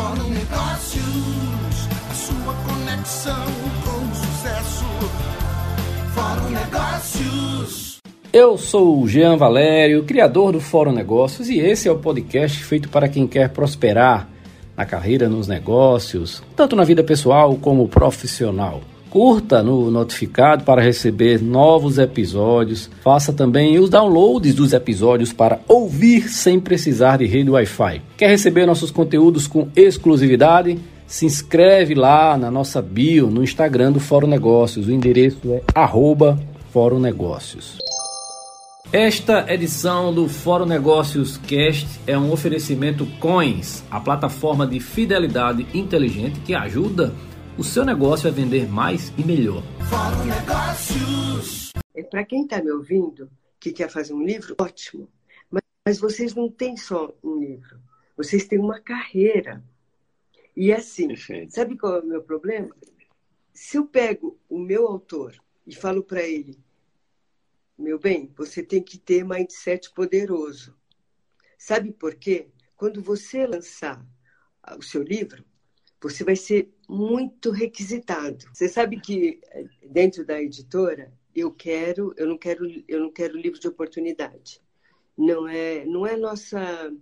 Fórum Negócios, a sua conexão com o sucesso. Fórum Negócios. Eu sou o Jean Valério, criador do Fórum Negócios, e esse é o podcast feito para quem quer prosperar na carreira, nos negócios, tanto na vida pessoal como profissional. Curta no notificado para receber novos episódios. Faça também os downloads dos episódios para ouvir sem precisar de rede Wi-Fi. Quer receber nossos conteúdos com exclusividade? Se inscreve lá na nossa bio no Instagram do Fórum Negócios. O endereço é arroba Fórum Negócios. Esta edição do Fórum Negócios Cast é um oferecimento Coins, a plataforma de fidelidade inteligente que ajuda o seu negócio a vender mais e melhor. Fórum Negócios. É para quem está me ouvindo que quer fazer um livro, ótimo. Mas, mas vocês não têm só um livro, vocês têm uma carreira. E é assim, Perfeito. sabe qual é o meu problema? Se eu pego o meu autor e falo para ele, meu bem, você tem que ter mindset poderoso. Sabe por quê? Quando você lançar o seu livro, você vai ser muito requisitado. Você sabe que eh, dentro da editora eu quero, eu não quero, eu não quero livro de oportunidade. Não é, não é nossa,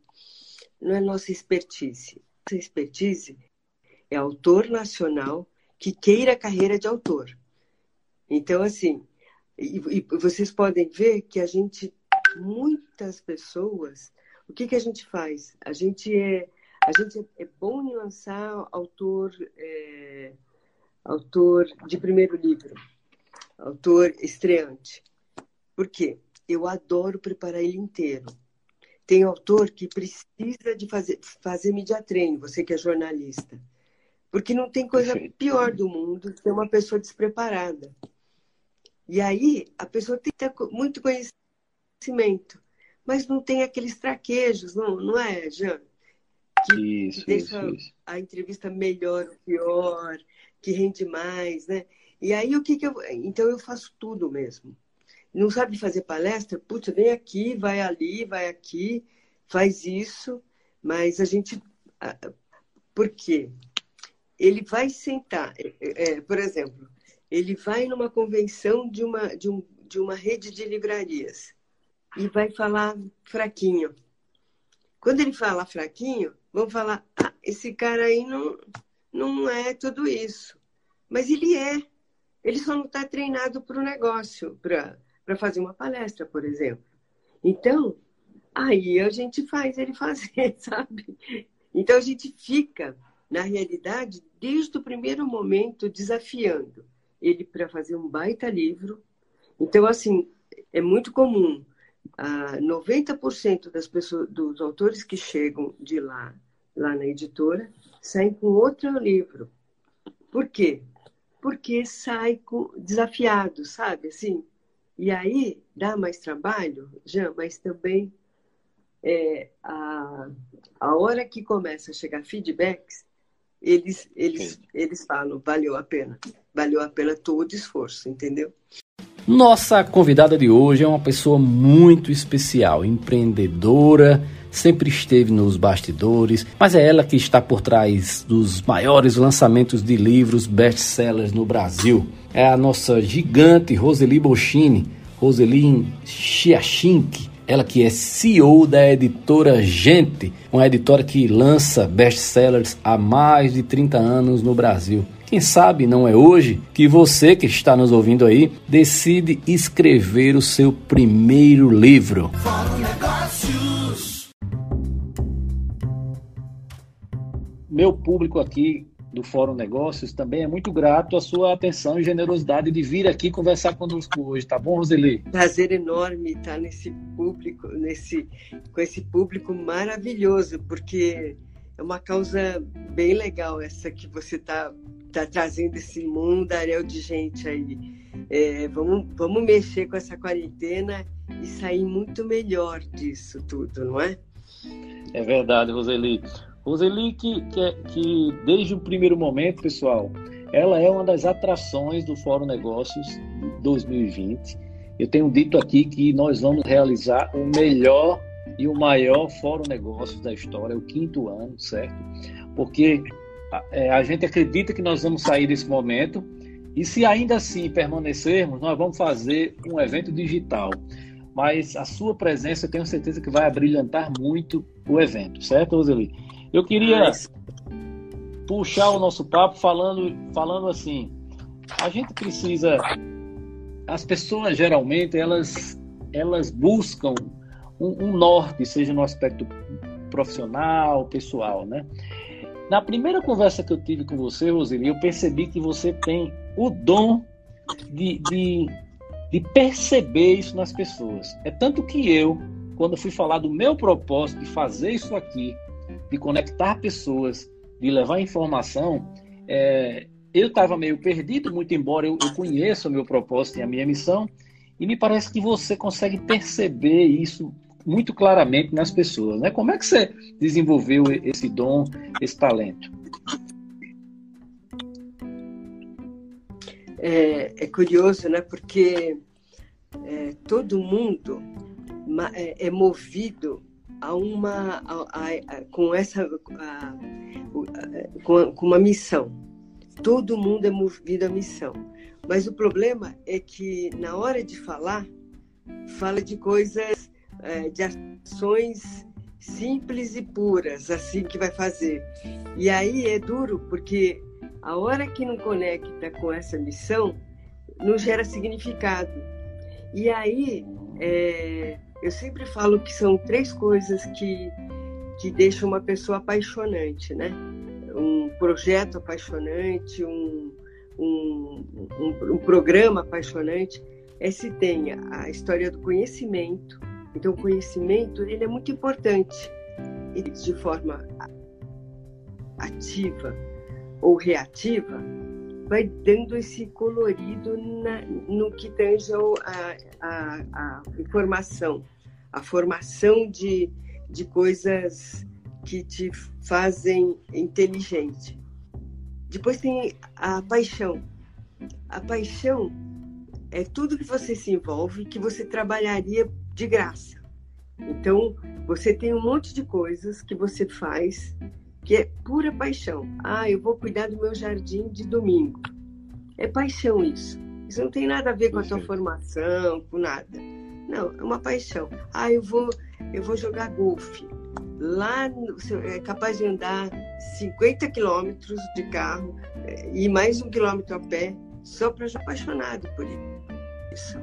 não é nossa expertise. Nossa expertise é autor nacional que queira carreira de autor. Então assim, e, e vocês podem ver que a gente, muitas pessoas, o que que a gente faz? A gente é a gente é bom em lançar autor, é, autor de primeiro livro, autor estreante. Por quê? Eu adoro preparar ele inteiro. Tem autor que precisa de fazer, fazer media training, você que é jornalista. Porque não tem coisa pior do mundo que uma pessoa despreparada. E aí, a pessoa tem que ter muito conhecimento, mas não tem aqueles traquejos, não, não é, Jean? Que, Isso, que deixa isso, isso. a entrevista melhor ou pior, que rende mais, né? E aí o que, que eu. Então eu faço tudo mesmo. Não sabe fazer palestra? Putz, vem aqui, vai ali, vai aqui, faz isso, mas a gente. Por quê? Ele vai sentar, é, é, por exemplo, ele vai numa convenção de uma, de, um, de uma rede de livrarias e vai falar fraquinho. Quando ele fala fraquinho, vão falar: ah, esse cara aí não, não é tudo isso. Mas ele é. Ele só não está treinado para o negócio, para fazer uma palestra, por exemplo. Então, aí a gente faz ele fazer, sabe? Então a gente fica, na realidade, desde o primeiro momento, desafiando ele para fazer um baita livro. Então, assim, é muito comum. Ah, 90% das pessoas, dos autores que chegam de lá, lá na editora, saem com outro livro. Por quê? Porque sai com, desafiado, sabe? Assim, e aí dá mais trabalho, já, mas também é, a, a hora que começa a chegar feedbacks, eles, eles, eles falam, valeu a pena. Valeu a pena todo o esforço, entendeu? Nossa convidada de hoje é uma pessoa muito especial, empreendedora, sempre esteve nos bastidores, mas é ela que está por trás dos maiores lançamentos de livros best-sellers no Brasil. É a nossa gigante Roseli Boschini, Roseli Chiachink, ela que é CEO da editora Gente, uma editora que lança best-sellers há mais de 30 anos no Brasil. Quem sabe não é hoje que você que está nos ouvindo aí decide escrever o seu primeiro livro. Fórum Negócios. Meu público aqui do Fórum Negócios também é muito grato à sua atenção e generosidade de vir aqui conversar conosco hoje, tá bom, Roseli? Prazer enorme estar nesse público, nesse, com esse público maravilhoso, porque é uma causa bem legal essa que você está tá trazendo esse mundaréu de gente aí. É, vamos, vamos mexer com essa quarentena e sair muito melhor disso tudo, não é? É verdade, Roseli. Roseli, que, que, que desde o primeiro momento, pessoal, ela é uma das atrações do Fórum Negócios 2020. Eu tenho dito aqui que nós vamos realizar o melhor e o maior fórum negócios da história, o quinto ano, certo? Porque é, a gente acredita que nós vamos sair desse momento e se ainda assim permanecermos, nós vamos fazer um evento digital. Mas a sua presença, eu tenho certeza que vai abrilhantar muito o evento, certo, Roseli? Eu queria puxar o nosso papo falando, falando assim, a gente precisa, as pessoas geralmente elas, elas buscam um, um norte, seja no aspecto profissional, pessoal, né? Na primeira conversa que eu tive com você, Roseli, eu percebi que você tem o dom de, de, de perceber isso nas pessoas. É tanto que eu, quando fui falar do meu propósito de fazer isso aqui, de conectar pessoas, de levar informação, é, eu estava meio perdido, muito embora eu, eu conheça o meu propósito e a minha missão, e me parece que você consegue perceber isso muito claramente nas pessoas. Né? Como é que você desenvolveu esse dom, esse talento? É, é curioso, né? Porque é, todo mundo é, é movido a uma a, a, a, com essa com, com uma missão. Todo mundo é movido à missão. Mas o problema é que na hora de falar, fala de coisas, é, de ações simples e puras, assim que vai fazer. E aí é duro, porque a hora que não conecta com essa missão, não gera significado. E aí, é, eu sempre falo que são três coisas que, que deixam uma pessoa apaixonante, né? Um projeto apaixonante, um, um, um, um programa apaixonante, é se tenha a história do conhecimento. Então, o conhecimento ele é muito importante e de forma ativa ou reativa vai dando esse colorido na, no que tange a, a, a, informação, a formação de, de coisas que te fazem inteligente. Depois tem a paixão. A paixão é tudo que você se envolve que você trabalharia de graça. Então, você tem um monte de coisas que você faz que é pura paixão. Ah, eu vou cuidar do meu jardim de domingo. É paixão isso. Isso não tem nada a ver com a tua formação, com nada. Não, é uma paixão. Ah, eu vou, eu vou jogar golfe. Lá é capaz de andar 50 quilômetros de carro é, e mais um quilômetro a pé só para ser apaixonado por isso.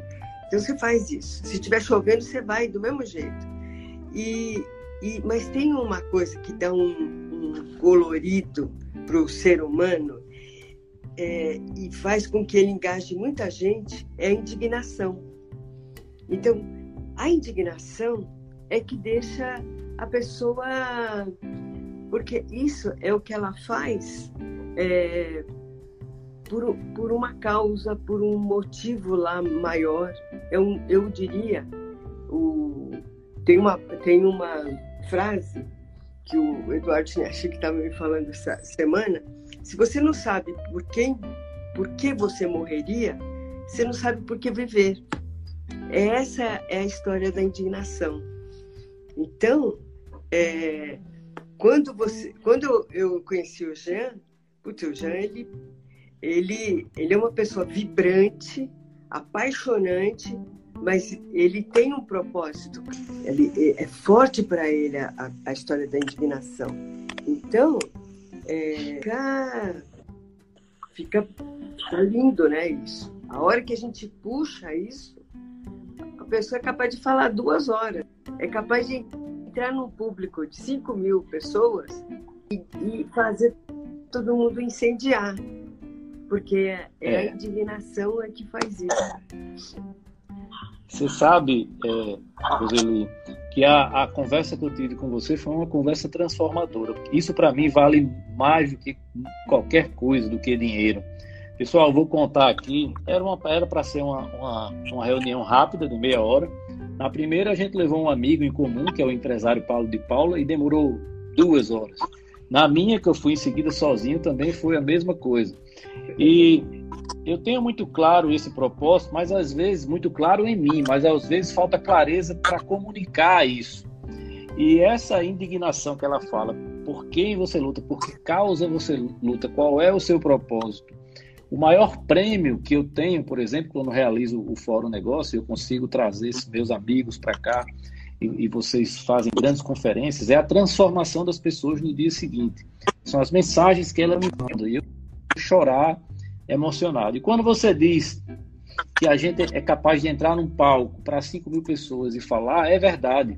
Então você faz isso. Se estiver chovendo, você vai do mesmo jeito. E, e, mas tem uma coisa que dá um, colorido para o ser humano é, e faz com que ele engaje muita gente é a indignação. Então, a indignação é que deixa a pessoa. Porque isso é o que ela faz é, por, por uma causa, por um motivo lá maior. Eu, eu diria, o, tem, uma, tem uma frase que o Eduardo Chinachi que estava me falando essa semana, se você não sabe por quem, por que você morreria, você não sabe por que viver. Essa é a história da indignação. Então, é, quando você, quando eu conheci o Jean, putz, o Jean ele, ele, ele é uma pessoa vibrante, apaixonante, mas ele tem um propósito. Ele, é, forte para ele a, a, história da indignação. Então, é, fica, fica, fica lindo, né? Isso. A hora que a gente puxa isso, a pessoa é capaz de falar duas horas. É capaz de entrar num público de 5 mil pessoas e, e fazer todo mundo incendiar. Porque é, é. a indignação é que faz isso. Você sabe, é, Roseli, que a, a conversa que eu tive com você foi uma conversa transformadora. Isso para mim vale mais do que qualquer coisa, do que dinheiro. Pessoal, vou contar aqui. Era era para ser uma, uma, uma, reunião rápida de meia hora. Na primeira a gente levou um amigo em comum, que é o empresário Paulo de Paula, e demorou duas horas. Na minha, que eu fui em seguida sozinho, também foi a mesma coisa. E eu tenho muito claro esse propósito, mas às vezes muito claro em mim, mas às vezes falta clareza para comunicar isso. E essa indignação que ela fala, por quem você luta, por que causa você luta, qual é o seu propósito. O maior prêmio que eu tenho, por exemplo, quando realizo o Fórum Negócio, eu consigo trazer esses meus amigos para cá e, e, vocês fazem grandes conferências, é a transformação das pessoas no dia seguinte. São as mensagens que ela me manda. E eu chorar emocionado. E quando você diz que a gente é capaz de entrar num palco para 5 mil pessoas e falar, é verdade.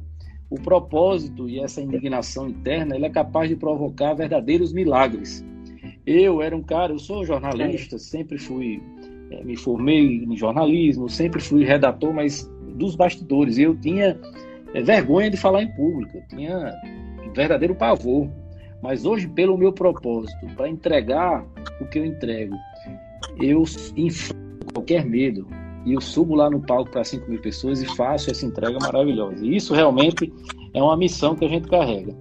O propósito e essa indignação interna, ele é capaz de provocar verdadeiros milagres. Eu era um cara, eu sou jornalista, sempre fui, é, me formei em jornalismo, sempre fui redator, mas dos bastidores. Eu tinha é, vergonha de falar em público, eu tinha um verdadeiro pavor. Mas hoje, pelo meu propósito, para entregar o que eu entrego, eu enfrento qualquer medo e eu subo lá no palco para 5 mil pessoas e faço essa entrega maravilhosa. E isso realmente é uma missão que a gente carrega.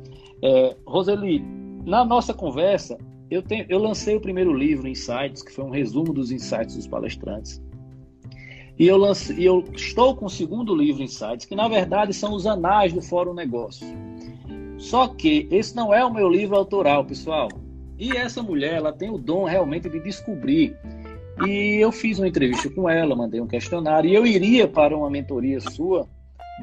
É, Roseli, na nossa conversa, eu, tenho, eu lancei o primeiro livro, Insights, que foi um resumo dos insights dos palestrantes. E eu, eu estou com o segundo livro, Insights, que na verdade são os anais do Fórum Negócio. Só que esse não é o meu livro autoral, pessoal. E essa mulher, ela tem o dom realmente de descobrir e eu fiz uma entrevista com ela, mandei um questionário, e eu iria para uma mentoria sua,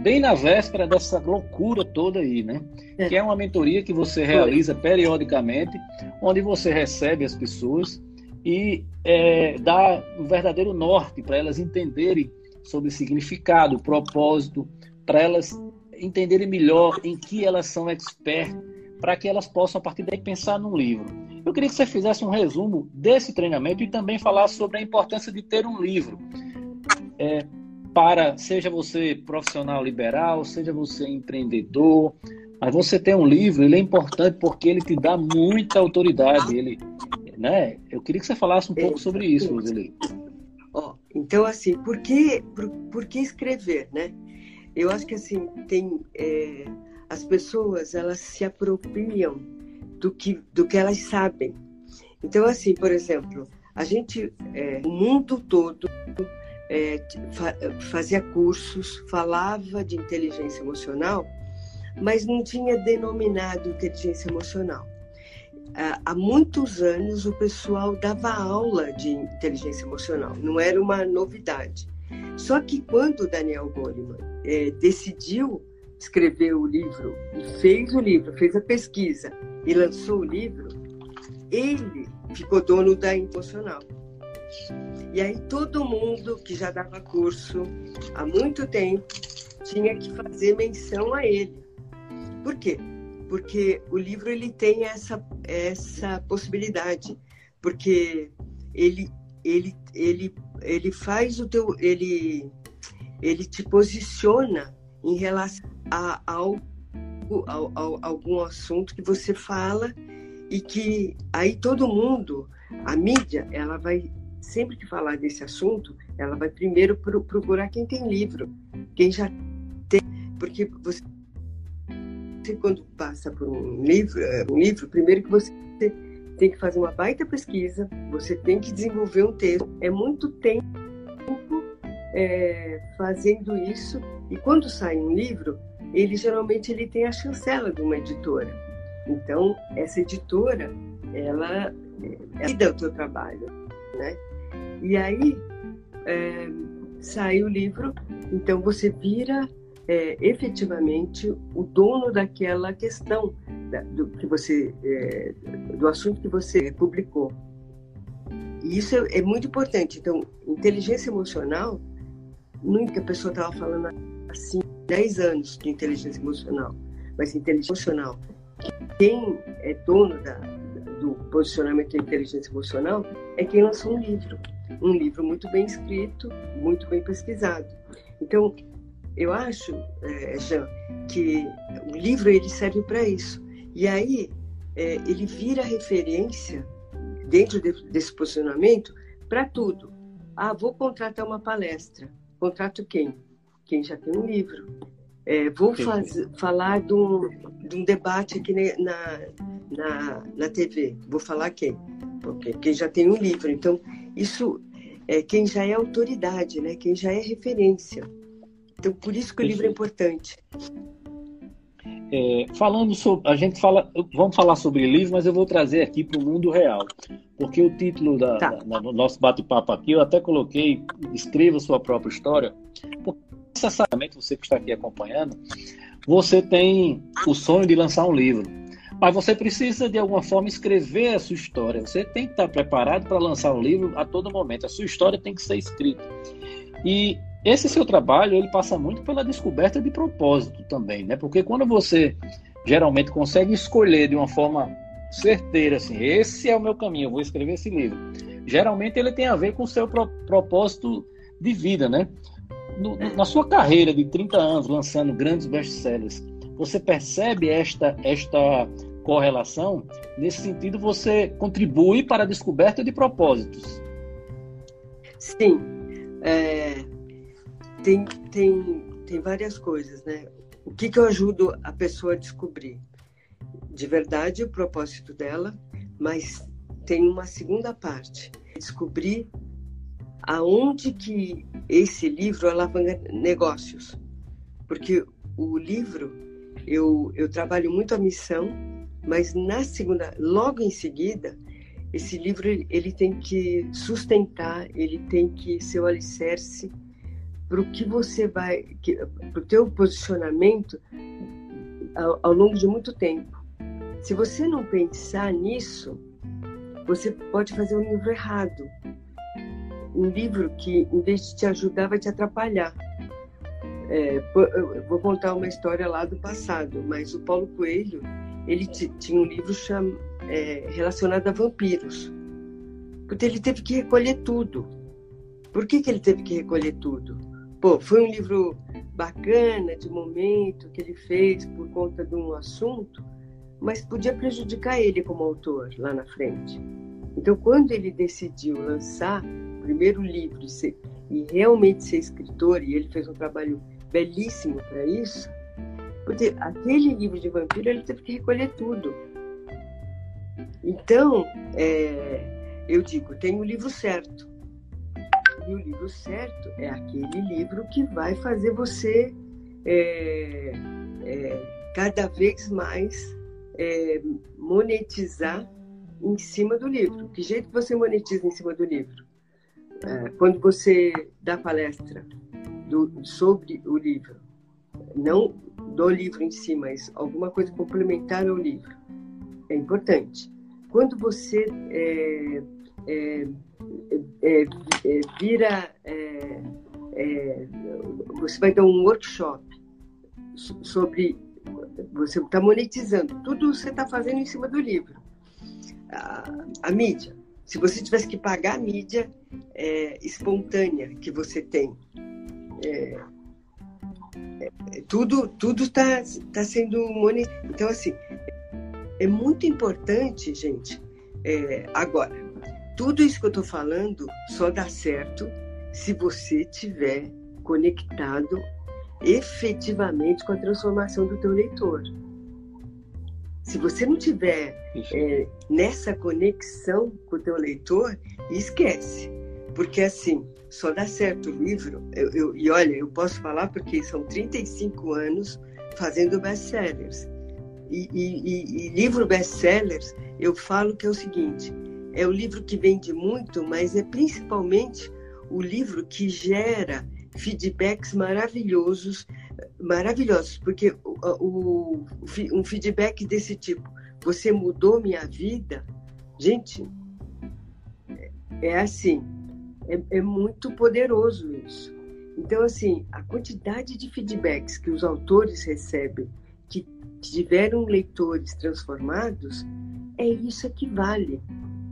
bem na véspera dessa loucura toda aí, né? É. Que é uma mentoria que você realiza periodicamente, onde você recebe as pessoas e é, dá um verdadeiro norte para elas entenderem sobre significado, propósito, para elas entenderem melhor em que elas são expert, para que elas possam, a partir daí, pensar num livro. Eu queria que você fizesse um resumo desse treinamento e também falasse sobre a importância de ter um livro. É, para, seja você profissional liberal, seja você empreendedor, mas você ter um livro, ele é importante porque ele te dá muita autoridade. Ele, né? Eu queria que você falasse um pouco sobre isso, Roseli. Então, assim, por que, por, por, que escrever, né? Eu acho que, assim, tem... É, as pessoas, elas se apropriam do que, do que elas sabem. Então, assim, por exemplo, a gente, é, o mundo todo é, fa fazia cursos, falava de inteligência emocional, mas não tinha denominado inteligência emocional. Há muitos anos o pessoal dava aula de inteligência emocional, não era uma novidade. Só que quando Daniel Goleman é, decidiu escrever o livro e fez o livro, fez a pesquisa e lançou o livro, ele ficou dono da Emocional. E aí todo mundo que já dava curso há muito tempo tinha que fazer menção a ele. Por quê? Porque o livro ele tem essa essa possibilidade, porque ele ele ele ele faz o teu ele ele te posiciona em relação a, a, a, a algum assunto que você fala e que aí todo mundo, a mídia, ela vai sempre que falar desse assunto, ela vai primeiro procurar quem tem livro, quem já tem, porque você, quando passa por um livro, é, um livro, primeiro que você tem que fazer uma baita pesquisa, você tem que desenvolver um texto, é muito tempo é, fazendo isso e quando sai um livro, ele geralmente ele tem a chancela de uma editora. Então, essa editora, ela, ela dá o teu trabalho, né? E aí, é, sai o livro, então você vira é, efetivamente o dono daquela questão da, do que você é, do assunto que você publicou. E isso é, é muito importante. Então, inteligência emocional, nunca a pessoa estava falando assim 10 anos de inteligência emocional, mas inteligência emocional, quem é dono da, do posicionamento da inteligência emocional é quem lançou um livro, um livro muito bem escrito, muito bem pesquisado. Então, eu acho, é, Jean, que o livro ele serve para isso. E aí é, ele vira referência dentro de, desse posicionamento para tudo. Ah, vou contratar uma palestra. Contrato quem? quem já tem um livro. É, vou faz, falar de um, de um, debate aqui na, na, na TV. Vou falar quem? Porque quem já tem um livro. Então, isso é quem já é autoridade, né? quem já é referência. Então, por isso que o livro é importante. É, falando sobre, a gente fala, vamos falar sobre livro, mas eu vou trazer aqui para o mundo real, porque o título tá. da, do nosso bate-papo aqui eu até coloquei, escreva sua própria história, porque necessariamente você que está aqui acompanhando, você tem o sonho de lançar um livro, mas você precisa de alguma forma escrever a sua história. Você tem que estar preparado para lançar um livro a todo momento. A sua história tem que ser escrita. E esse seu trabalho ele passa muito pela descoberta de propósito também, né? Porque quando você geralmente consegue escolher de uma forma certeira assim, esse é o meu caminho, eu vou escrever esse livro. Geralmente ele tem a ver com o seu pro propósito de vida, né? No, na sua carreira de 30 anos lançando grandes best-sellers, você percebe esta esta correlação? Nesse sentido, você contribui para a descoberta de propósitos. Sim. É, tem, tem, tem várias coisas, né? O que, que eu ajudo a pessoa a descobrir? De verdade, o propósito dela, mas tem uma segunda parte. Descobrir aonde que esse livro alavanca negócios. Porque o livro, eu, eu trabalho muito a missão, mas na segunda, logo em seguida, esse livro ele tem que sustentar, ele tem que ser o alicerce para o que você vai, para o teu posicionamento ao, ao longo de muito tempo. Se você não pensar nisso, você pode fazer um livro errado. Um livro que, em vez de te ajudar, vai te atrapalhar. É, vou contar uma história lá do passado, mas o Paulo Coelho, ele tinha um livro cham, é, relacionado a vampiros. Porque ele teve que recolher tudo. Por que, que ele teve que recolher tudo? Pô, foi um livro bacana, de momento, que ele fez por conta de um assunto, mas podia prejudicar ele como autor lá na frente. Então, quando ele decidiu lançar o primeiro livro e, ser, e realmente ser escritor, e ele fez um trabalho belíssimo para isso, porque aquele livro de vampiro ele teve que recolher tudo. Então, é, eu digo, tem o livro certo. E o livro certo é aquele livro que vai fazer você é, é, cada vez mais é, monetizar em cima do livro. Que jeito você monetiza em cima do livro? É, quando você dá palestra do, sobre o livro, não do livro em si, mas alguma coisa complementar ao livro, é importante. Quando você é, é, é, é, vira. É, é, você vai dar um workshop sobre. Você está monetizando. Tudo você está fazendo em cima do livro. A, a, mídia. Se você tivesse que pagar a mídia espontânea que você tem, tudo tudo está tá sendo monetizado. Então, assim, é muito importante, gente. agora, tudo isso que eu estou falando só dá certo se você tiver conectado efetivamente com a transformação do teu leitor. Se você não tiver é, nessa conexão com o teu leitor, esquece. Porque assim, só dá certo o livro. Eu, eu, e olha, eu posso falar porque são 35 anos fazendo best-sellers. E, e, e, e livro best-sellers, eu falo que é o seguinte: é o livro que vende muito, mas é principalmente o livro que gera feedbacks maravilhosos, maravilhosos, porque o, o, um feedback desse tipo, você mudou minha vida, gente, é, é assim, é, é muito poderoso isso. Então, assim, a quantidade de feedbacks que os autores recebem, que tiveram leitores transformados, é isso que vale.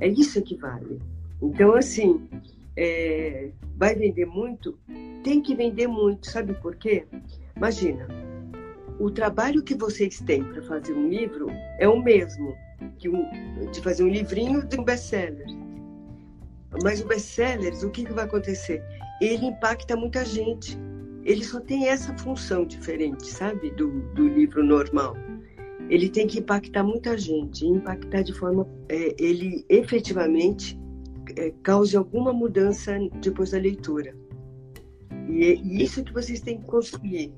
É isso que vale. Então, assim, é, vai vender muito? Tem que vender muito. Sabe por quê? Imagina, o trabalho que vocês têm para fazer um livro é o mesmo que um, de fazer um livrinho de um best-seller. Mas o best-seller, o que, que vai acontecer? Ele impacta muita gente. Ele só tem essa função diferente, sabe, do, do livro normal ele tem que impactar muita gente, impactar de forma é, ele efetivamente é, cause alguma mudança depois da leitura. E é isso que vocês têm que construir.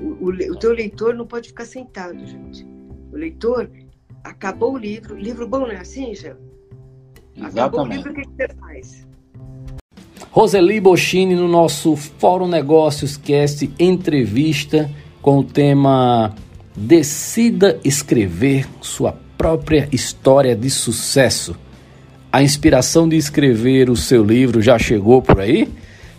O, o, o teu leitor não pode ficar sentado, gente. O leitor acabou o livro, livro bom não é assim, já? Acabou o livro, o que, você faz? Roseli Bochini no nosso Fórum Negócios Cast entrevista com o tema Decida escrever sua própria história de sucesso. A inspiração de escrever o seu livro já chegou por aí?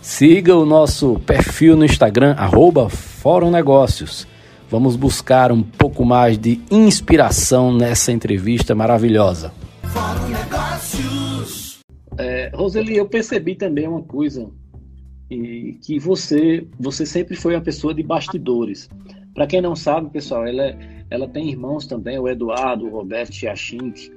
Siga o nosso perfil no Instagram, arroba Fórum Negócios. Vamos buscar um pouco mais de inspiração nessa entrevista maravilhosa. Fórum Negócios. É, Roseli, eu percebi também uma coisa, e que você, você sempre foi uma pessoa de bastidores. Para quem não sabe, pessoal, ela, é, ela tem irmãos também, o Eduardo, o Roberto Chiachink,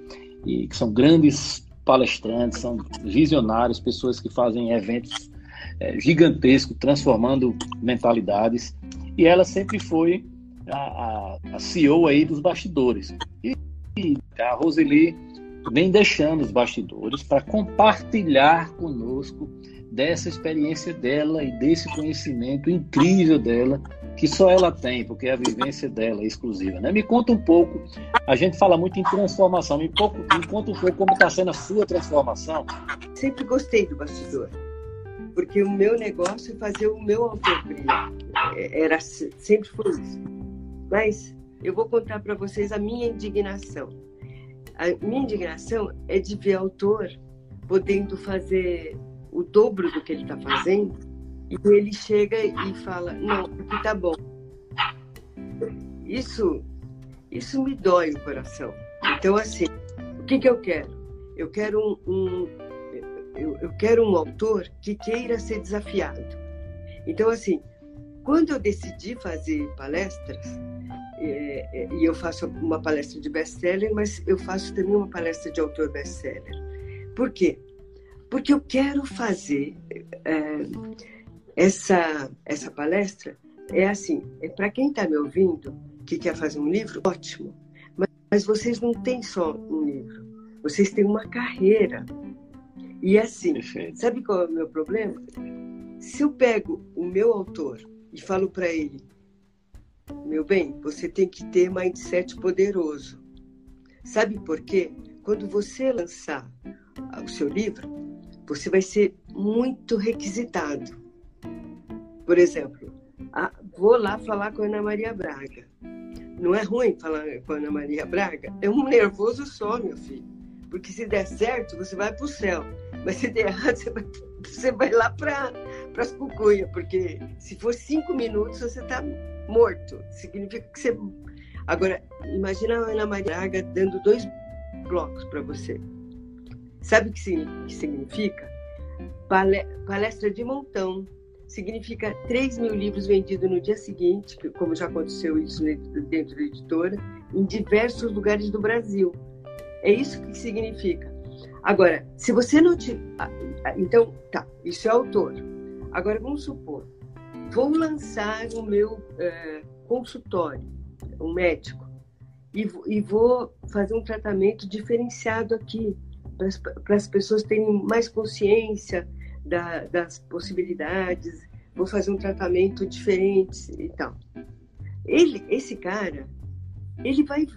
e que são grandes palestrantes, são visionários, pessoas que fazem eventos é, gigantescos, transformando mentalidades. E ela sempre foi a, a, a CEO aí dos bastidores. E, e a Roseli vem deixando os bastidores para compartilhar conosco dessa experiência dela e desse conhecimento incrível dela que só ela tem, porque é a vivência dela é exclusiva. Né? Me conta um pouco, a gente fala muito em transformação, me, pouco, me conta um pouco como está sendo a sua transformação. Sempre gostei do bastidor, porque o meu negócio é fazer o meu autor. É, era, sempre foi isso. Mas eu vou contar para vocês a minha indignação. A minha indignação é de ver autor podendo fazer o dobro do que ele está fazendo e ele chega e fala, não, aqui tá bom. Isso, isso me dói o coração. Então, assim, o que, que eu quero? Eu quero um, um eu, eu quero um autor que queira ser desafiado. Então, assim, quando eu decidi fazer palestras, é, é, e eu faço uma palestra de best-seller, mas eu faço também uma palestra de autor best-seller. Por quê? Porque eu quero fazer é, essa, essa palestra é assim, é para quem está me ouvindo, que quer fazer um livro, ótimo. Mas, mas vocês não têm só um livro, vocês têm uma carreira. E é assim, Perfeito. sabe qual é o meu problema? Se eu pego o meu autor e falo para ele, meu bem, você tem que ter mindset poderoso. Sabe por quê? Quando você lançar o seu livro, você vai ser muito requisitado. Por exemplo, ah, vou lá falar com a Ana Maria Braga. Não é ruim falar com a Ana Maria Braga? É um nervoso só, meu filho. Porque se der certo, você vai para o céu. Mas se der errado, você vai, você vai lá para as cucunhas. Porque se for cinco minutos, você está morto. Significa que você. Agora, imagina a Ana Maria Braga dando dois blocos para você. Sabe o que significa? Palestra de montão, significa 3 mil livros vendidos no dia seguinte, como já aconteceu isso dentro da editora, em diversos lugares do Brasil. É isso que significa. Agora, se você não te. Então, tá, isso é autor. Agora, vamos supor, vou lançar o meu é, consultório, um médico, e, e vou fazer um tratamento diferenciado aqui, para as pessoas terem mais consciência da, das possibilidades, vou fazer um tratamento diferente e tal. Ele, esse cara, ele vai,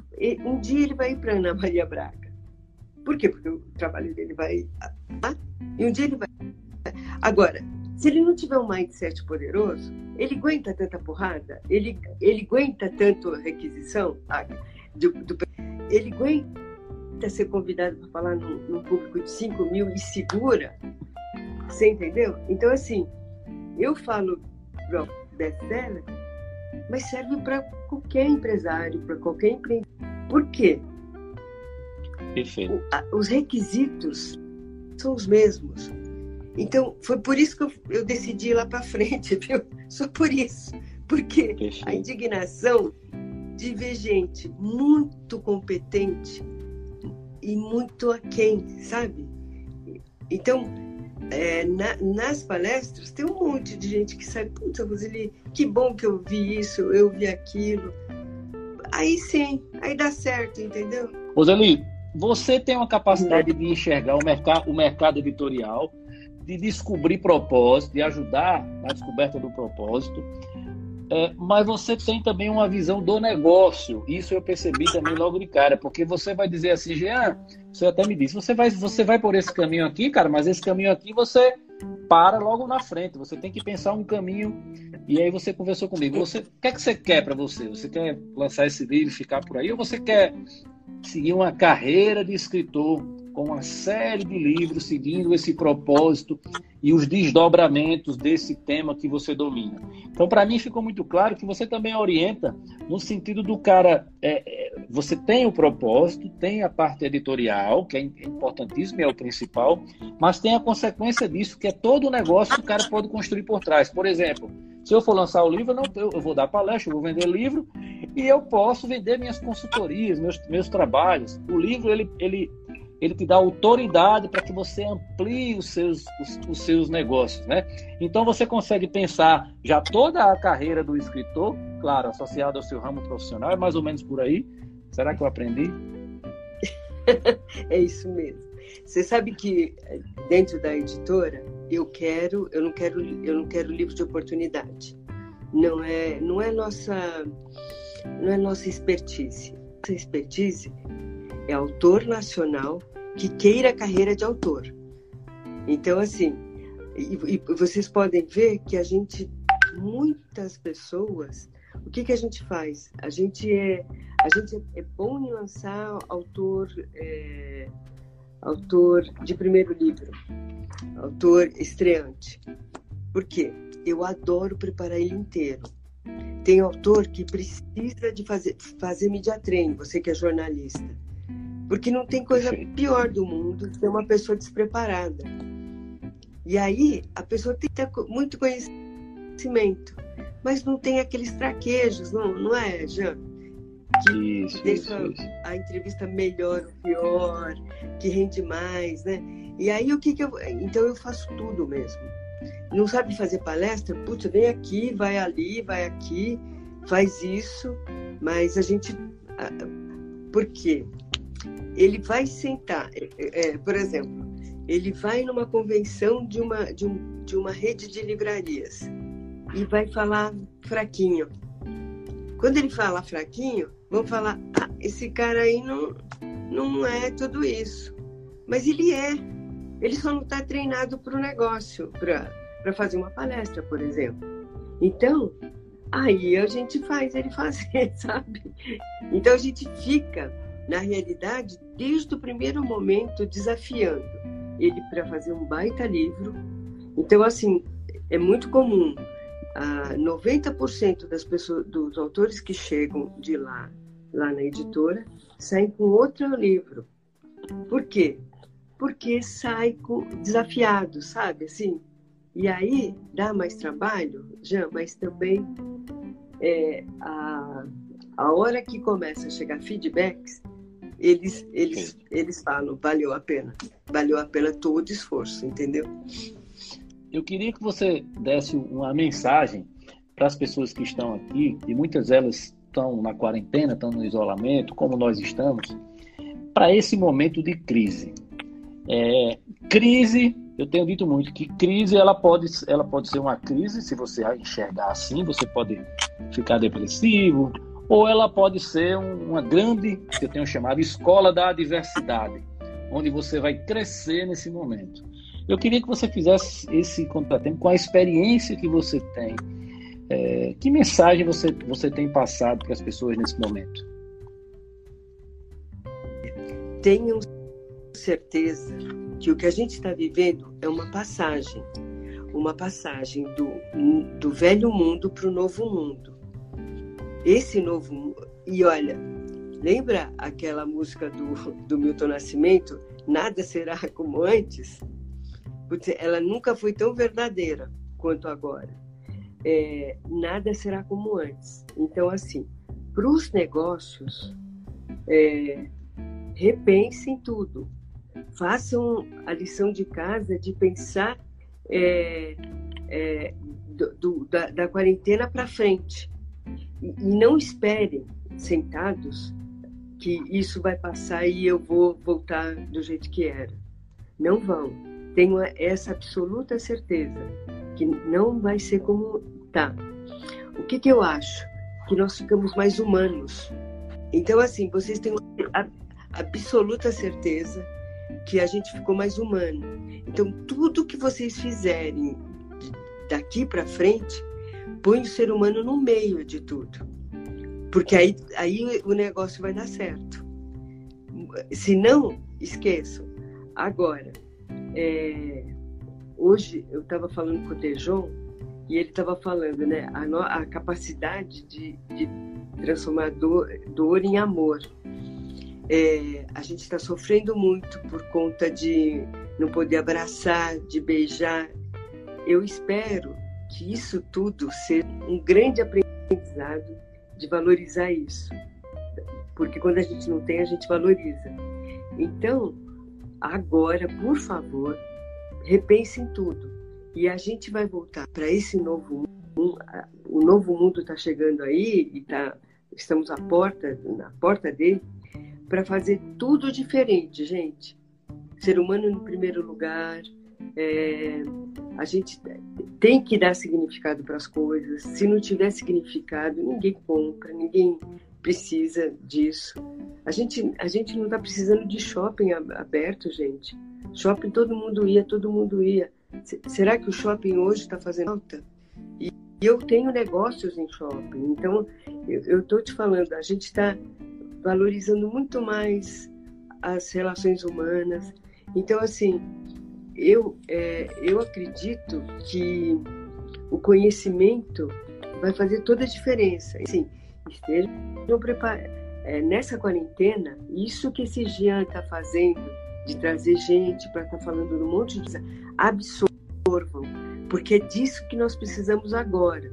um dia ele vai ir para Ana Maria Braga. Por quê? Porque o trabalho dele vai, e um dia ele vai. Agora, se ele não tiver um mindset poderoso, ele aguenta tanta porrada, ele, ele aguenta tanto requisição, do, do, ele aguenta ser convidado para falar num, num público de 5 mil e segura você entendeu? Então, assim, eu falo best-seller, mas serve para qualquer empresário, para qualquer empreendedor. Por quê? Perfeito. O, a, os requisitos são os mesmos. Então, foi por isso que eu, eu decidi ir lá para frente, viu? Só por isso. Porque Perfeito. a indignação de ver gente muito competente e muito aquém, sabe? Então, é, na, nas palestras tem um monte de gente que sabe, puta, Roseli, que bom que eu vi isso, eu vi aquilo. Aí sim, aí dá certo, entendeu? Roseli, você tem uma capacidade de enxergar o mercado, o mercado editorial, de descobrir propósito, de ajudar na descoberta do propósito. É, mas você tem também uma visão do negócio. Isso eu percebi também logo de cara, porque você vai dizer assim, Jean, você até me disse, você vai, você vai por esse caminho aqui, cara, mas esse caminho aqui você para logo na frente. Você tem que pensar um caminho. E aí você conversou comigo. Você, o que é que você quer para você? Você quer lançar esse livro e ficar por aí, ou você quer seguir uma carreira de escritor com uma série de livros seguindo esse propósito e os desdobramentos desse tema que você domina. Então, para mim, ficou muito claro que você também orienta no sentido do cara. É, é, você tem o propósito, tem a parte editorial, que é importantíssimo, é o principal, mas tem a consequência disso, que é todo o negócio que o cara pode construir por trás. Por exemplo, se eu for lançar o livro, eu, não, eu vou dar palestra, eu vou vender livro e eu posso vender minhas consultorias, meus, meus trabalhos. O livro, ele, ele ele te dá autoridade para que você amplie os seus, os, os, seus negócios, né? Então você consegue pensar já toda a carreira do escritor, claro, associada ao seu ramo profissional, é mais ou menos por aí. Será que eu aprendi? é isso mesmo. Você sabe que dentro da editora eu quero, eu não quero, eu não quero livro de oportunidade. Não é, não é nossa, não é nossa expertise. Nossa expertise é autor nacional que queira carreira de autor. Então, assim, e, e vocês podem ver que a gente, muitas pessoas, o que, que a gente faz? A gente é, a gente é bom em lançar autor, é, autor de primeiro livro, autor estreante. Por quê? Eu adoro preparar ele inteiro. Tem autor que precisa de fazer, fazer media training, você que é jornalista porque não tem coisa pior do mundo que uma pessoa despreparada. E aí a pessoa tem que ter muito conhecimento, mas não tem aqueles traquejos, não, não é, Jean? Que isso, deixa isso, isso. a entrevista melhor ou pior, que rende mais, né? E aí o que, que eu. Então eu faço tudo mesmo. Não sabe fazer palestra? Putz, vem aqui, vai ali, vai aqui, faz isso, mas a gente. Por quê? Ele vai sentar, é, é, por exemplo, ele vai numa convenção de uma, de, um, de uma rede de livrarias e vai falar fraquinho. Quando ele fala fraquinho, vão falar: ah, esse cara aí não, não é tudo isso. Mas ele é. Ele só não está treinado para o negócio, para fazer uma palestra, por exemplo. Então, aí a gente faz ele fazer, sabe? Então a gente fica na realidade, desde o primeiro momento, desafiando ele para fazer um baita livro. Então, assim, é muito comum. Ah, 90% das pessoas, dos autores que chegam de lá, lá na editora, saem com outro livro. Por quê? Porque sai com, desafiado, sabe? Assim, e aí dá mais trabalho, já, mas também é, a, a hora que começa a chegar feedbacks, eles, eles, eles falam, valeu a pena. Valeu a pena todo o esforço, entendeu? Eu queria que você desse uma mensagem para as pessoas que estão aqui, e muitas delas estão na quarentena, estão no isolamento, como nós estamos, para esse momento de crise. É, crise, eu tenho dito muito que crise ela pode, ela pode ser uma crise, se você enxergar assim, você pode ficar depressivo, ou ela pode ser uma grande, que eu tenho chamado, escola da adversidade, onde você vai crescer nesse momento. Eu queria que você fizesse esse contratempo com a experiência que você tem. É, que mensagem você, você tem passado para as pessoas nesse momento? Tenho certeza que o que a gente está vivendo é uma passagem uma passagem do, do velho mundo para o novo mundo esse novo. E olha, lembra aquela música do, do Milton Nascimento? Nada será como antes? Porque ela nunca foi tão verdadeira quanto agora. É, nada será como antes. Então, assim, para os negócios, é, repensem tudo. Façam a lição de casa de pensar é, é do, do, da, da quarentena para frente e não esperem sentados que isso vai passar e eu vou voltar do jeito que era. Não vão. Tenho essa absoluta certeza que não vai ser como tá. o que, que eu acho? Que nós ficamos mais humanos. Então, assim, vocês têm a absoluta certeza que a gente ficou mais humano. Então, tudo que vocês fizerem daqui para frente, põe o ser humano no meio de tudo. Porque aí, aí o negócio vai dar certo. Se não, esqueçam. Agora, é, hoje eu estava falando com o Tejon e ele estava falando, né, a, no, a capacidade de, de transformar dor, dor em amor. É, a gente está sofrendo muito por conta de não poder abraçar, de beijar. Eu espero que isso tudo seja um grande aprendizado de valorizar isso. Porque quando a gente não tem, a gente valoriza. Então, agora, por favor, repensem tudo. E a gente vai voltar para esse novo mundo. O novo mundo está chegando aí e tá, estamos à porta, na porta dele para fazer tudo diferente, gente. Ser humano no primeiro lugar. É, a gente tem que dar significado para as coisas. Se não tiver significado, ninguém compra, ninguém precisa disso. A gente, a gente não está precisando de shopping aberto, gente. Shopping todo mundo ia, todo mundo ia. Será que o shopping hoje está fazendo falta? E eu tenho negócios em shopping, então eu estou te falando, a gente está valorizando muito mais as relações humanas. Então, assim, eu, é, eu acredito que o conhecimento vai fazer toda a diferença. Assim, estejam preparados. É, nessa quarentena, isso que esse Jean está fazendo, de trazer gente para estar tá falando de um monte de coisa, absorvam, porque é disso que nós precisamos agora.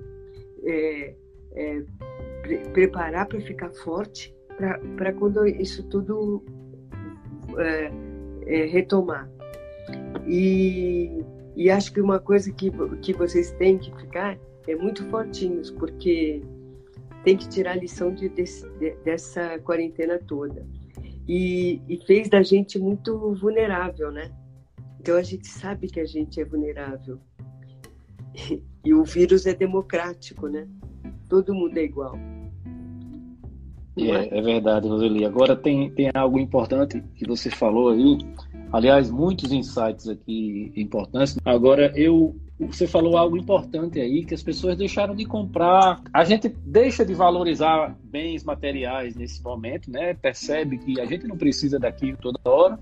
É, é, pre preparar para ficar forte para quando isso tudo é, é, retomar. E, e acho que uma coisa que, que vocês têm que ficar é muito fortinhos, porque tem que tirar a lição de, de, dessa quarentena toda. E, e, fez da gente muito vulnerável, né? Então a gente sabe que a gente é vulnerável. E, e o vírus é democrático, né? Todo mundo é igual. É, é verdade, Roseli. Agora tem, tem algo importante que você falou aí. Aliás, muitos insights aqui importantes. Agora, eu você falou algo importante aí, que as pessoas deixaram de comprar. A gente deixa de valorizar bens materiais nesse momento, né? Percebe que a gente não precisa daquilo toda hora,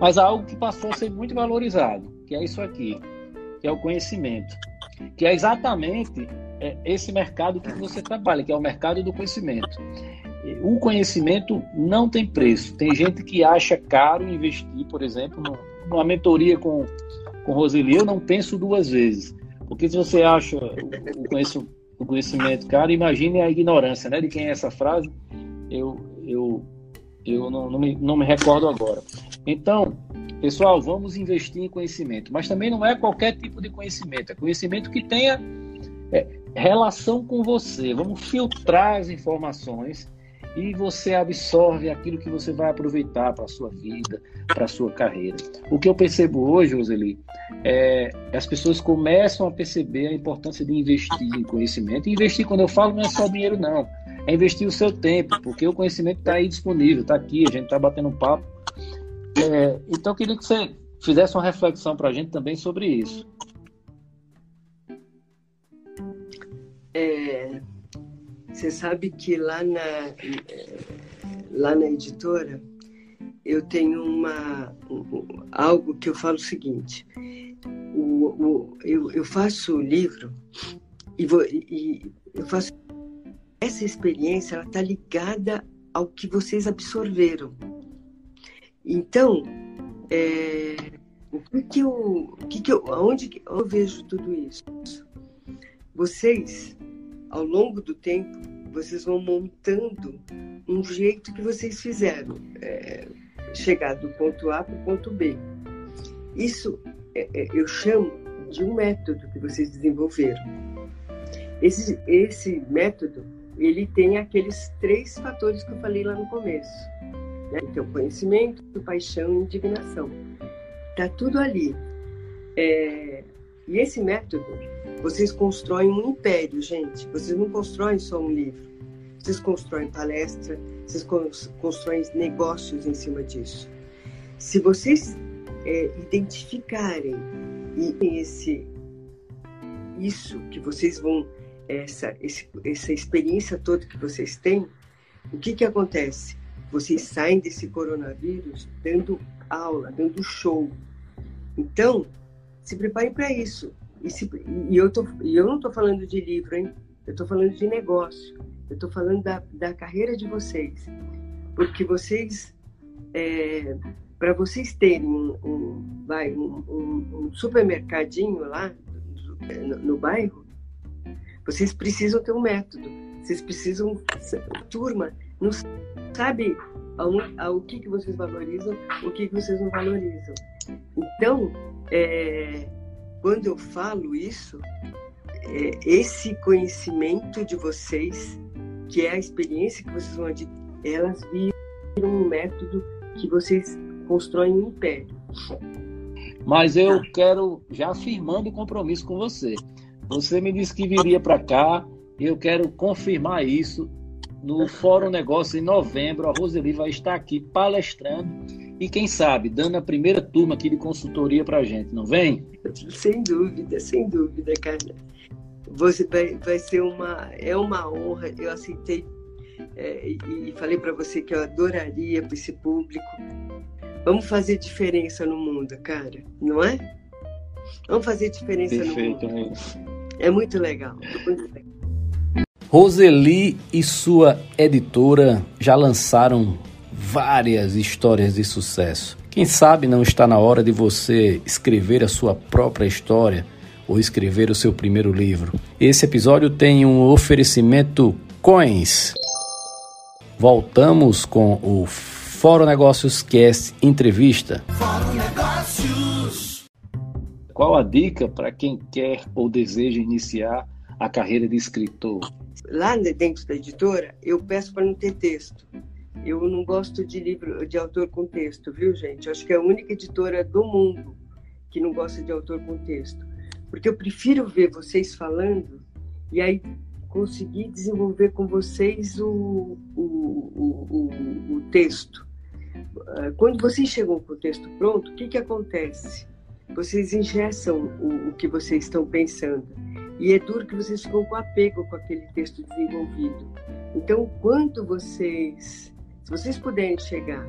mas há algo que passou a ser muito valorizado, que é isso aqui, que é o conhecimento, que é exatamente é, esse mercado que você trabalha, que é o mercado do conhecimento o conhecimento não tem preço. Tem gente que acha caro investir, por exemplo, numa mentoria com, com Roseli. Eu não penso duas vezes. Porque se você acha o conhecimento caro, imagine a ignorância né, de quem é essa frase. Eu, eu, eu não, não, me, não me recordo agora. Então, pessoal, vamos investir em conhecimento. Mas também não é qualquer tipo de conhecimento. É conhecimento que tenha é, relação com você. Vamos filtrar as informações e você absorve aquilo que você vai aproveitar para a sua vida, para a sua carreira. O que eu percebo hoje, Roseli, é as pessoas começam a perceber a importância de investir em conhecimento. E investir, quando eu falo, não é só dinheiro, não. É investir o seu tempo, porque o conhecimento está aí disponível, está aqui, a gente está batendo um papo. É, então, eu queria que você fizesse uma reflexão para a gente também sobre isso. Você sabe que lá na, lá na editora eu tenho uma, algo que eu falo o seguinte: o, o, eu, eu faço o livro e, vou, e eu faço essa experiência, ela está ligada ao que vocês absorveram. Então, é, o que, que eu, o que, que eu, onde eu vejo tudo isso? Vocês ao longo do tempo, vocês vão montando um jeito que vocês fizeram, é, chegar do ponto A para o ponto B. Isso é, é, eu chamo de um método que vocês desenvolveram. Esse, esse método, ele tem aqueles três fatores que eu falei lá no começo. Né? Então, conhecimento, paixão e indignação. Tá tudo ali. É, E esse método, vocês constroem um império, gente. Vocês não constroem só um livro. Vocês constroem palestra, vocês constroem negócios em cima disso. Se vocês é, identificarem esse isso que vocês vão essa esse, essa experiência toda que vocês têm, o que que acontece? Vocês saem desse coronavírus dando aula, dando show. Então, se preparem para isso. E, se, e eu, tô, e eu não estou falando de livro, hein? Eu estou falando de negócio. Eu estou falando da, da carreira de vocês. Porque vocês, é, para vocês terem um, vai, um, um, um, supermercadinho lá no, no bairro, vocês precisam ter um método. Vocês precisam. Turma, não sabe ao, ao que, que vocês valorizam, o que, que vocês não valorizam. Então, é, quando eu falo isso, é, esse conhecimento de vocês, que é a experiência que vocês vão adquirir, elas viram um método que vocês constroem um império. Mas eu quero, já afirmando o compromisso com você. Você me disse que viria para cá, eu quero confirmar isso. No Fórum Negócio, em novembro, a Roseli vai estar aqui palestrando e, quem sabe, dando a primeira turma aqui de consultoria para a gente, não vem? Sem dúvida, sem dúvida, Carla. Você vai, vai ser uma, é uma honra. Eu aceitei é, e falei para você que eu adoraria para esse público. Vamos fazer diferença no mundo, cara, não é? Vamos fazer diferença Perfeito, no mundo. É muito legal. Muito legal. Roseli e sua editora já lançaram várias histórias de sucesso. Quem sabe não está na hora de você escrever a sua própria história ou escrever o seu primeiro livro. Esse episódio tem um oferecimento Coins. Voltamos com o Fórum Negócios Cast Entrevista. Fórum Negócios. Qual a dica para quem quer ou deseja iniciar a carreira de escritor? Lá dentro da editora, eu peço para não ter texto. Eu não gosto de livro de autor com texto, viu, gente? Eu acho que é a única editora do mundo que não gosta de autor com texto porque eu prefiro ver vocês falando e aí conseguir desenvolver com vocês o, o, o, o, texto. Ah, quando vocês chegam com o texto pronto, o que, que acontece? Vocês ingessam o, o que vocês estão pensando. E é duro que vocês ficam com apego com aquele texto desenvolvido. Então, quando vocês, vocês puderem chegar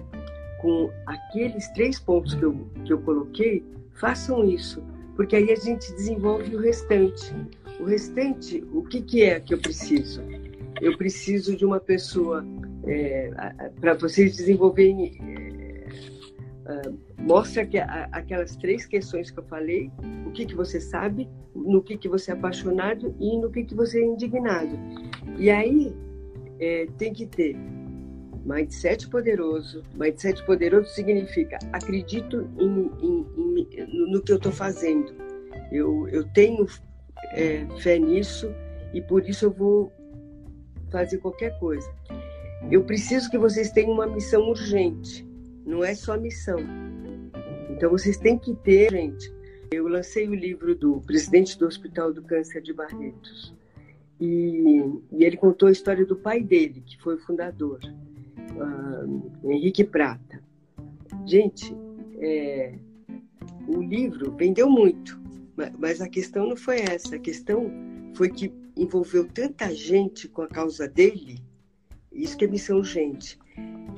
com aqueles três pontos que eu, que eu coloquei, façam isso porque aí a gente desenvolve o restante. O restante, o que, que é que eu preciso? Eu preciso de uma pessoa é, para vocês desenvolverem. É, mostra que a, aquelas três questões que eu falei, o que, que você sabe, no que, que você é apaixonado e no que, que você é indignado. E aí é, tem que ter Mindset poderoso. Mindset poderoso significa acredito em, em, em, no que eu estou fazendo. Eu, eu tenho é, fé nisso e por isso eu vou fazer qualquer coisa. Eu preciso que vocês tenham uma missão urgente. Não é só missão. Então vocês têm que ter, gente. Eu lancei o livro do presidente do Hospital do Câncer de Barretos. E, e ele contou a história do pai dele, que foi o fundador uh, Henrique Prata. Gente, é, o livro vendeu muito, mas a questão não foi essa. A questão foi que envolveu tanta gente com a causa dele, isso que é missão urgente,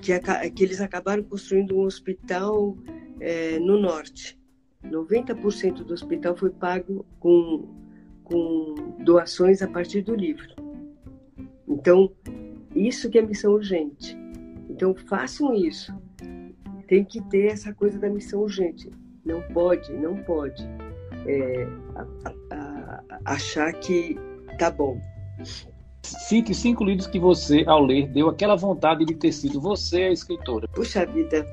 que, que eles acabaram construindo um hospital é, no norte. 90% do hospital foi pago com, com doações a partir do livro. Então, isso que é missão urgente. Então façam isso. Tem que ter essa coisa da missão urgente. Não pode, não pode é, a, a, a, achar que tá bom. Cite cinco livros que você, ao ler, deu aquela vontade de ter sido você a escritora. Puxa vida,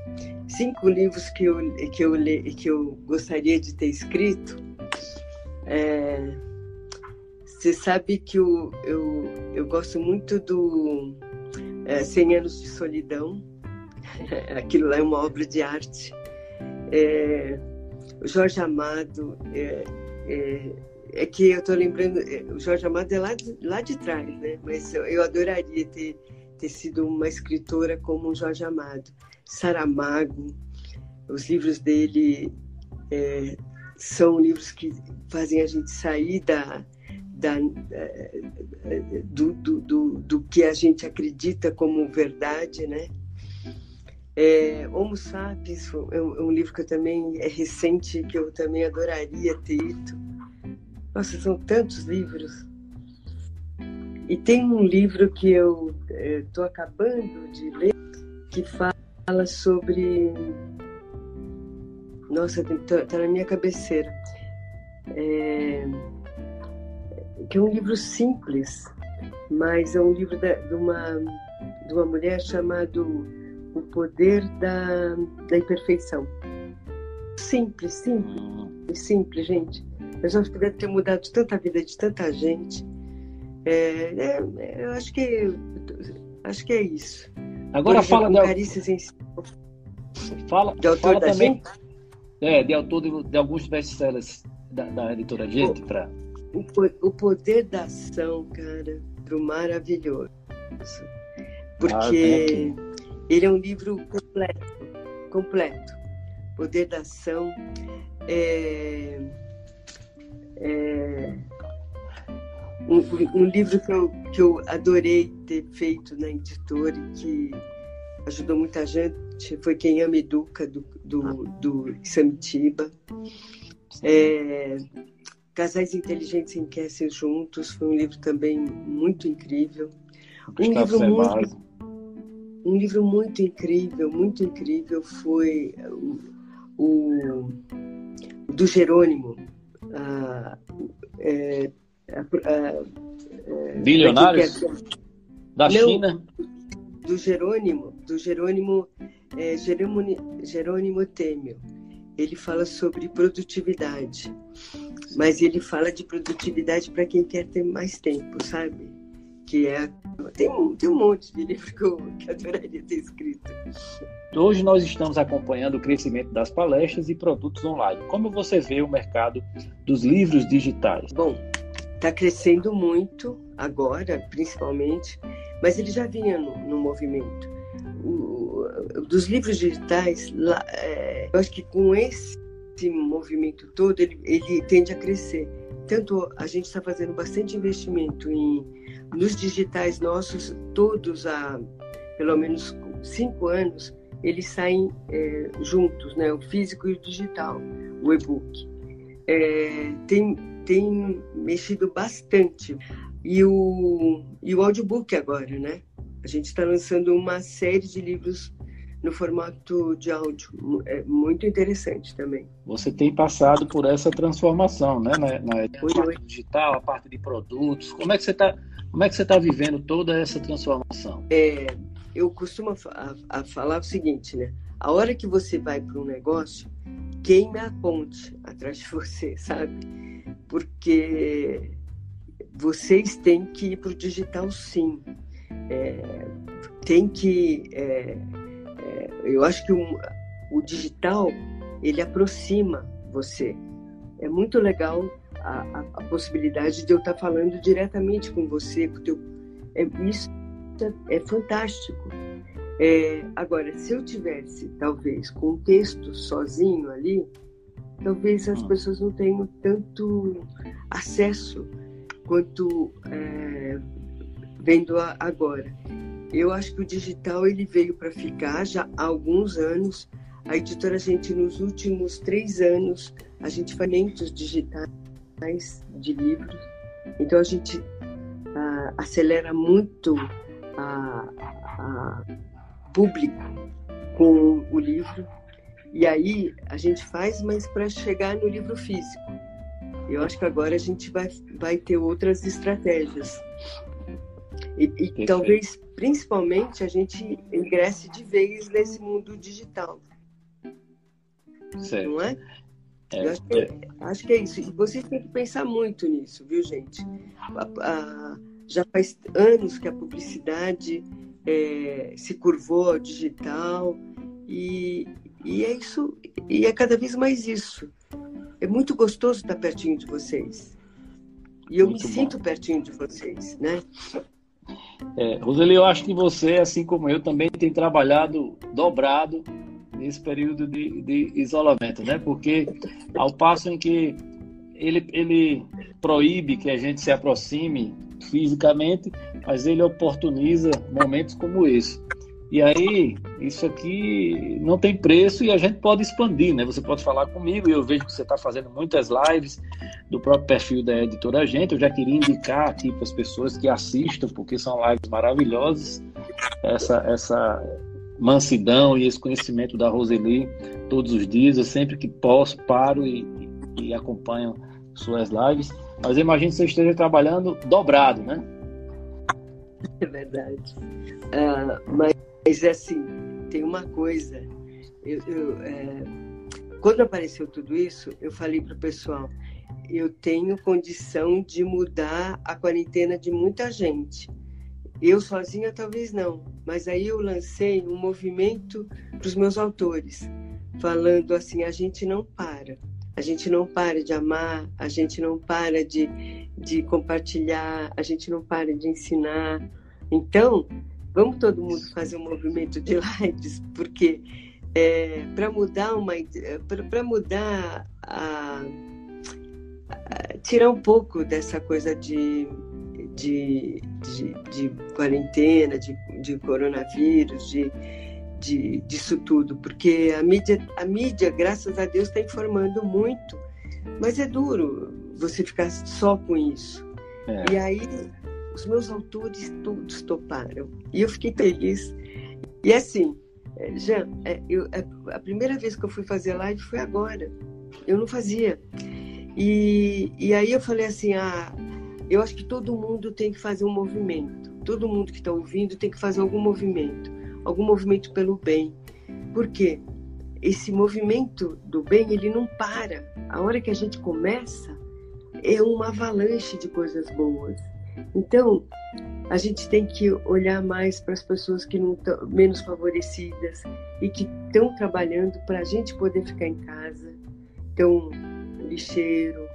cinco livros que eu, que eu, que eu gostaria de ter escrito. É, você sabe que eu, eu, eu gosto muito do é, 100 anos de solidão. Aquilo lá é uma obra de arte. É, Jorge Amado, é, é, é que eu estou lembrando, é, o Jorge Amado é lá de, lá de trás, né? Mas eu, eu adoraria ter, ter sido uma escritora como o Jorge Amado. Saramago, os livros dele é, são livros que fazem a gente sair da, da, do, do, do, do, que a gente acredita como verdade, né? É, Homo Sapiens é um, livro que eu também é recente que eu também adoraria ter lido. Nossa, são tantos livros. E tem um livro que eu estou é, acabando de ler que fala sobre nossa, tá, tá na minha cabeceira. É, que é um livro simples, mas é um livro de, de, uma, de uma mulher chamado O Poder da, da Imperfeição. Simples, simples, hum. simples, gente. Mas acho que deve ter mudado tanta vida de tanta gente. É, é, eu acho que acho que é isso. Agora fala de carícias em Fala, de autor fala da também, gente? É, de autor de, de alguns best-sellers da, da editora Gente para o, o poder da ação, cara, do maravilhoso. Porque ah, ele é um livro completo, completo. Poder da ação é, é um, um, livro que eu, que eu adorei ter feito na editora e que ajudou muita gente foi Quem Ama Educa, do, do, do Samitiba. É, Casais Inteligentes Enriquecem Juntos foi um livro também muito incrível. Um livro muito, um livro muito incrível, muito incrível foi o, o do Jerônimo. Ah, é, Bilionários? Da Não, China? Do Jerônimo, do Jerônimo, é, Jerônimo, Jerônimo Temel. Ele fala sobre produtividade mas ele fala de produtividade para quem quer ter mais tempo, sabe? Que é tem um, tem um monte de livro que eu, que adoraria ter escrito. Hoje nós estamos acompanhando o crescimento das palestras e produtos online. Como você vê o mercado dos livros digitais? Bom, está crescendo muito agora, principalmente, mas ele já vinha no, no movimento. O, dos livros digitais, lá, é, eu acho que com esse esse movimento todo ele, ele tende a crescer. Tanto a gente está fazendo bastante investimento em nos digitais nossos, todos há pelo menos cinco anos, eles saem é, juntos, né? O físico e o digital, o e-book. É, tem, tem mexido bastante. E o, e o audiobook agora, né? A gente está lançando uma série de livros no formato de áudio. É muito interessante também. Você tem passado por essa transformação, né? Na, na parte digital, a parte de produtos. Como é que você está? Como é que você está vivendo toda essa transformação? É, eu costumo a, a falar o seguinte, né? A hora que você vai para um negócio, queime a ponte atrás de você, sabe? Porque vocês têm que ir para o digital, sim. É, tem que é, eu acho que o, o digital ele aproxima você. É muito legal a, a, a, possibilidade de eu estar falando diretamente com você, com teu, é, isso é, é fantástico. É, agora, se eu tivesse, talvez, com um texto sozinho ali, talvez as hum. pessoas não tenham tanto acesso quanto é, vendo agora. Eu acho que o digital ele veio para ficar já há alguns anos. A editora gente nos últimos três anos a gente faz eventos digitais de livros. Então a gente uh, acelera muito a, a público com o livro. E aí a gente faz, mas para chegar no livro físico. Eu acho que agora a gente vai, vai ter outras estratégias. E, e talvez, principalmente, a gente ingresse de vez nesse mundo digital. Certo. Não é? é acho, que, é. acho, que, é isso. E vocês têm que pensar muito nisso, viu, gente? A, a, já faz anos que a publicidade é, se curvou ao digital e, e é isso, e é cada vez mais isso. é muito gostoso estar pertinho de vocês. E eu Muito me bom. sinto pertinho de vocês, né? É, Roseli, eu acho que você, assim como eu, também tem trabalhado dobrado nesse período de, de isolamento, né? Porque ao passo em que ele, ele proíbe que a gente se aproxime fisicamente, mas ele oportuniza momentos como esse. E aí, isso aqui não tem preço e a gente pode expandir, né? Você pode falar comigo e eu vejo que você está fazendo muitas lives do próprio perfil da editora Gente. Eu já queria indicar aqui para as pessoas que assistam, porque são lives maravilhosas. Essa, essa mansidão e esse conhecimento da Roseli todos os dias. Eu sempre que posso paro e, e, acompanho suas lives. Mas imagino que você esteja trabalhando dobrado, né? É verdade. Ah, mas, assim, tem uma coisa. Eu, eu, é, quando apareceu tudo isso, eu falei para o pessoal: eu tenho condição de mudar a quarentena de muita gente. Eu sozinha talvez não, mas aí eu lancei um movimento para os meus autores, falando assim: a gente não para, a gente não para de amar, a gente não para de, de compartilhar, a gente não para de ensinar. Então, vamos todo mundo fazer um movimento de lives, porque é, para mudar uma para mudar a, a, tirar um pouco dessa coisa de de, de, de quarentena, de, de coronavírus, de, de, disso tudo, porque a mídia, a mídia, graças a Deus, está informando muito, mas é duro você ficar só com isso. É. E aí os meus autores todos toparam e eu fiquei feliz. E assim, Jean, eu, a primeira vez que eu fui fazer live foi agora. Eu não fazia. E, e aí eu falei assim, ah, eu acho que todo mundo tem que fazer um movimento. Todo mundo que está ouvindo tem que fazer algum movimento, algum movimento pelo bem. Por quê? Esse movimento do bem ele não para. A hora que a gente começa é uma avalanche de coisas boas. Então a gente tem que olhar mais para as pessoas que não menos favorecidas e que estão trabalhando para a gente poder ficar em casa. Então, o lixeiro,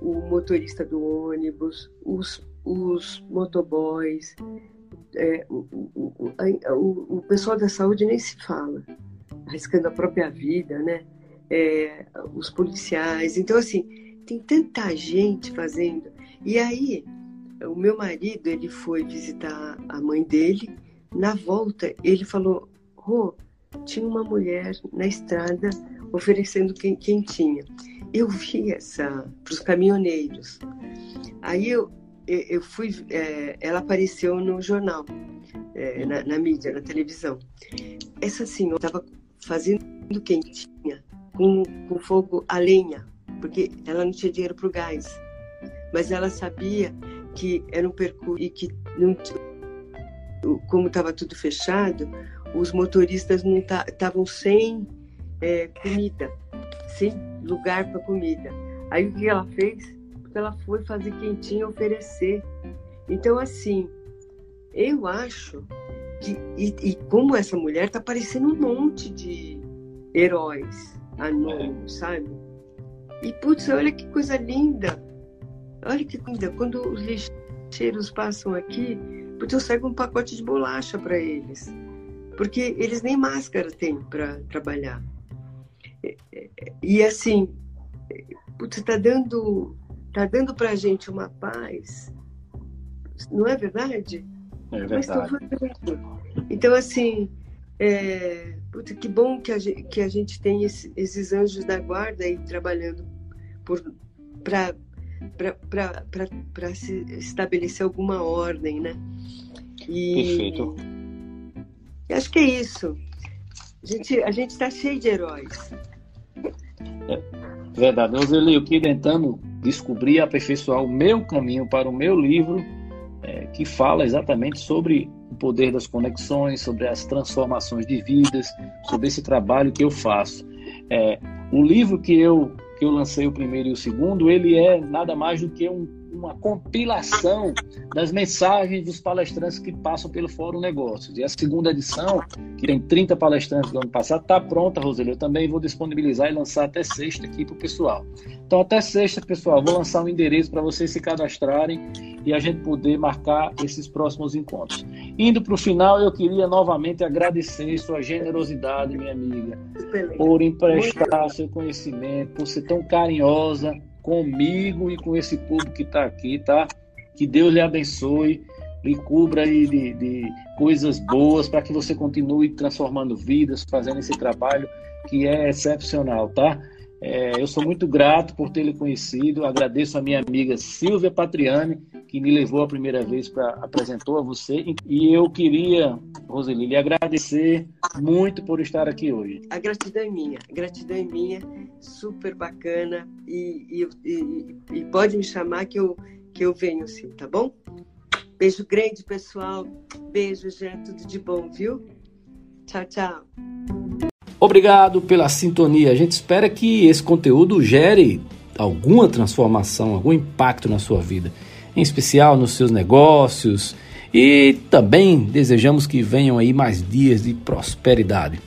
o motorista do ônibus, os, os motoboys, é, o, o, o, o, pessoal da saúde nem se fala, arriscando a própria vida, né? É, os policiais. Então, assim, tem tanta gente fazendo. E aí, o meu marido, ele foi visitar a mãe dele. Na volta, ele falou: Rô, oh, tinha uma mulher na estrada oferecendo quentinha eu vi essa para os caminhoneiros. Aí eu, eu fui, é, ela apareceu no jornal, é, na, na, mídia, na televisão. Essa senhora estava fazendo quentinha com, com fogo a lenha, porque ela não tinha dinheiro para o gás. Mas ela sabia que era um percurso e que não, como estava tudo fechado, os motoristas não estavam sem é, comida, sem lugar para comida. Aí o que ela fez? Ela foi fazer quentinha oferecer. Então, assim, eu acho que. E, e como essa mulher tá parecendo um monte de heróis anônimos, sabe? E, putz, olha que coisa linda! Olha que linda! Quando os lixeiros passam aqui, eu saio um pacote de bolacha para eles. Porque eles nem máscara têm para trabalhar. E assim, putz, tá dando, tá dando pra gente uma paz, não é verdade? É verdade. Então, assim, é, putz, que bom que a gente, que a gente tem esse, esses anjos da guarda aí trabalhando para se estabelecer alguma ordem, né? E, Perfeito. Acho que é isso. A gente a está cheio de heróis. É verdade. Roseli, eu aqui tentando descobrir e aperfeiçoar o meu caminho para o meu livro, é, que fala exatamente sobre o poder das conexões, sobre as transformações de vidas, sobre esse trabalho que eu faço. É, o livro que eu, que eu lancei, o primeiro e o segundo, ele é nada mais do que um, uma compilação das mensagens dos palestrantes que passam pelo Fórum Negócios. E a segunda edição, que tem 30 palestrantes do ano passado, está pronta, Roseli. Eu também vou disponibilizar e lançar até sexta aqui para o pessoal. Então, até sexta, pessoal, vou lançar um endereço para vocês se cadastrarem e a gente poder marcar esses próximos encontros. Indo para o final, eu queria novamente agradecer sua generosidade, minha amiga, por emprestar seu conhecimento, por ser tão carinhosa comigo e com esse público que está aqui, tá? Que Deus lhe abençoe, lhe cubra aí de, de coisas boas para que você continue transformando vidas, fazendo esse trabalho que é excepcional, tá? É, eu sou muito grato por lhe conhecido. Agradeço a minha amiga Silvia Patriani, que me levou a primeira vez para apresentou a você. E eu queria, Roseli, lhe agradecer muito por estar aqui hoje. A gratidão é minha, a gratidão é minha, super bacana. E, e, e, e pode me chamar que eu, que eu venho sim, tá bom? Beijo grande, pessoal. Beijo, gente. Tudo de bom, viu? Tchau, tchau. Obrigado pela sintonia. A gente espera que esse conteúdo gere alguma transformação, algum impacto na sua vida, em especial nos seus negócios. E também desejamos que venham aí mais dias de prosperidade.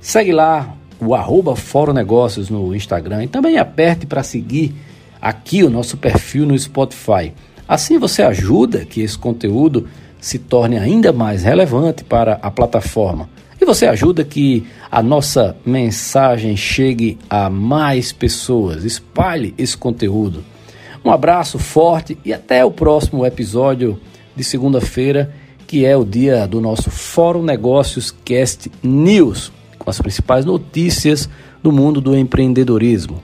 Segue lá o arroba Fórum Negócios no Instagram e também aperte para seguir aqui o nosso perfil no Spotify. Assim você ajuda que esse conteúdo se torne ainda mais relevante para a plataforma. E você ajuda que a nossa mensagem chegue a mais pessoas. Espalhe esse conteúdo. Um abraço forte e até o próximo episódio de segunda-feira, que é o dia do nosso Fórum Negócios Cast News, com as principais notícias do mundo do empreendedorismo.